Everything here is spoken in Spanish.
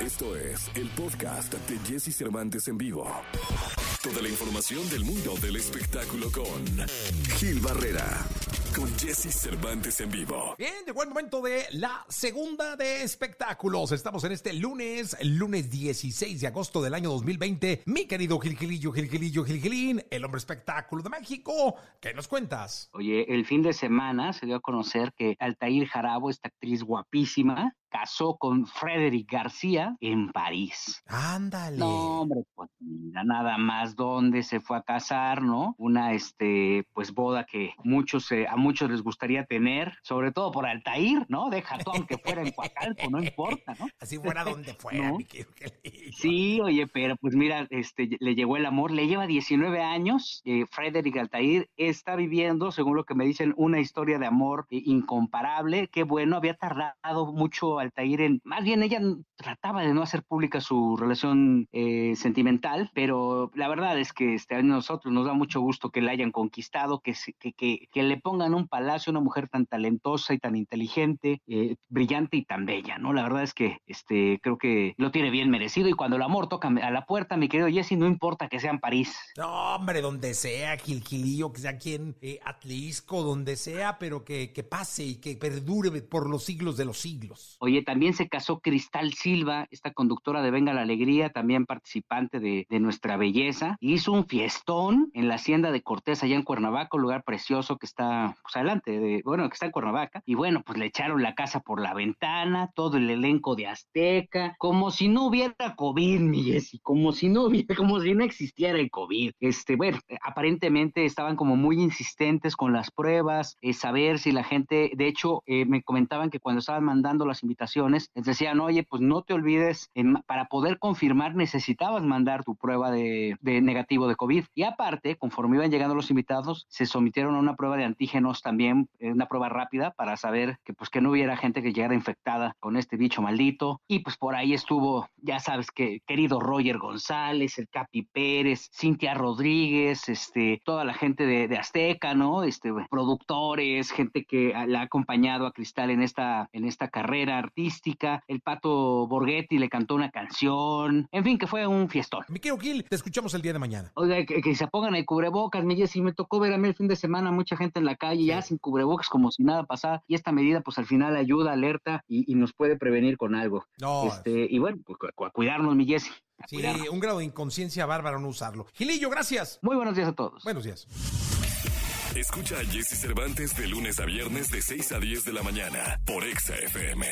Esto es el podcast de Jesse Cervantes en vivo. Toda la información del mundo del espectáculo con Gil Barrera, con Jesse Cervantes en vivo. Bien, llegó el momento de la segunda de espectáculos. Estamos en este lunes, lunes 16 de agosto del año 2020. Mi querido Gilgilillo, Gilgilillo, Gilgilín, el hombre espectáculo de México. ¿Qué nos cuentas? Oye, el fin de semana se dio a conocer que Altair Jarabo, esta actriz guapísima, casó con Frederick García en París. Ándale. No, hombre, pues mira nada más dónde se fue a casar, ¿no? Una, este, pues boda que muchos, eh, a muchos les gustaría tener, sobre todo por Altair, ¿no? Deja todo aunque fuera en Coacalco, no importa, ¿no? Así fuera donde fuera, ¿No? mi querido Gilgilillo. Sí, oye, pero pues mira, este, le llegó el amor, le lleva 19 años, eh, Frederick Altair está viviendo, según lo que me dicen, una historia de amor eh, incomparable, qué bueno, había tardado mucho Altair en, más bien ella trataba de no hacer pública su relación eh, sentimental, pero la verdad es que este, a nosotros nos da mucho gusto que la hayan conquistado, que, se- que, que, que le pongan un palacio a una mujer tan talentosa y tan inteligente, eh, brillante y tan bella, ¿no? La verdad es que este, creo que lo tiene bien merecido y cuando el amor toca a la puerta, mi querido Jesse, no importa que sea en París. No, hombre, donde sea, Gilgilillo, que sea aquí en eh, Atlisco, donde sea, pero que, que pase y que perdure por los siglos de los siglos. Oye, también se casó Cristal Silva, esta conductora de Venga la Alegría, también participante de, de Nuestra Belleza. Hizo un fiestón en la hacienda de Cortés, allá en Cuernavaca, un lugar precioso que está, pues adelante, de, bueno, que está en Cuernavaca. Y bueno, pues le echaron la casa por la ventana, todo el elenco de Azteca, como si no hubiera COVID, mi Jessy, como si no hubiera, como si no existiera el COVID. Este, bueno, aparentemente estaban como muy insistentes con las pruebas, eh, saber si la gente, de hecho, eh, me comentaban que cuando estaban mandando las invitaciones, les decían, oye, pues no te olvides, para poder confirmar necesitabas mandar tu prueba de, de negativo de COVID. Y aparte, conforme iban llegando los invitados, se sometieron a una prueba de antígenos también, eh, una prueba rápida para saber que pues que no hubiera gente que llegara infectada con este bicho maldito. Y pues por ahí estuvo, ya sabes que querido Roger González, el Capi Pérez, Cintia Rodríguez, este, toda la gente de, de Azteca, ¿no? Este, productores, gente que la ha acompañado a Cristal en esta, en esta carrera artística. El Pato Borghetti le cantó una canción. En fin, que fue un fiestón. Mi querido Gil, te escuchamos el día de mañana. Oiga, que, que se pongan el cubrebocas, mi Jessy, me tocó ver a mí el fin de semana mucha gente en la calle ya sin cubrebocas como si nada pasara y esta medida pues al final ayuda, alerta y, y nos puede prevenir con algo. No, Este, y bueno, pues a cuidarnos, mi Jessy. a sí, cuidarnos. un grado de inconsciencia bárbaro no usarlo. Gilillo, gracias. Muy buenos días a todos. Buenos días. Escucha a Jesse Cervantes de lunes a viernes de 6 a 10 de la mañana por Exa FM.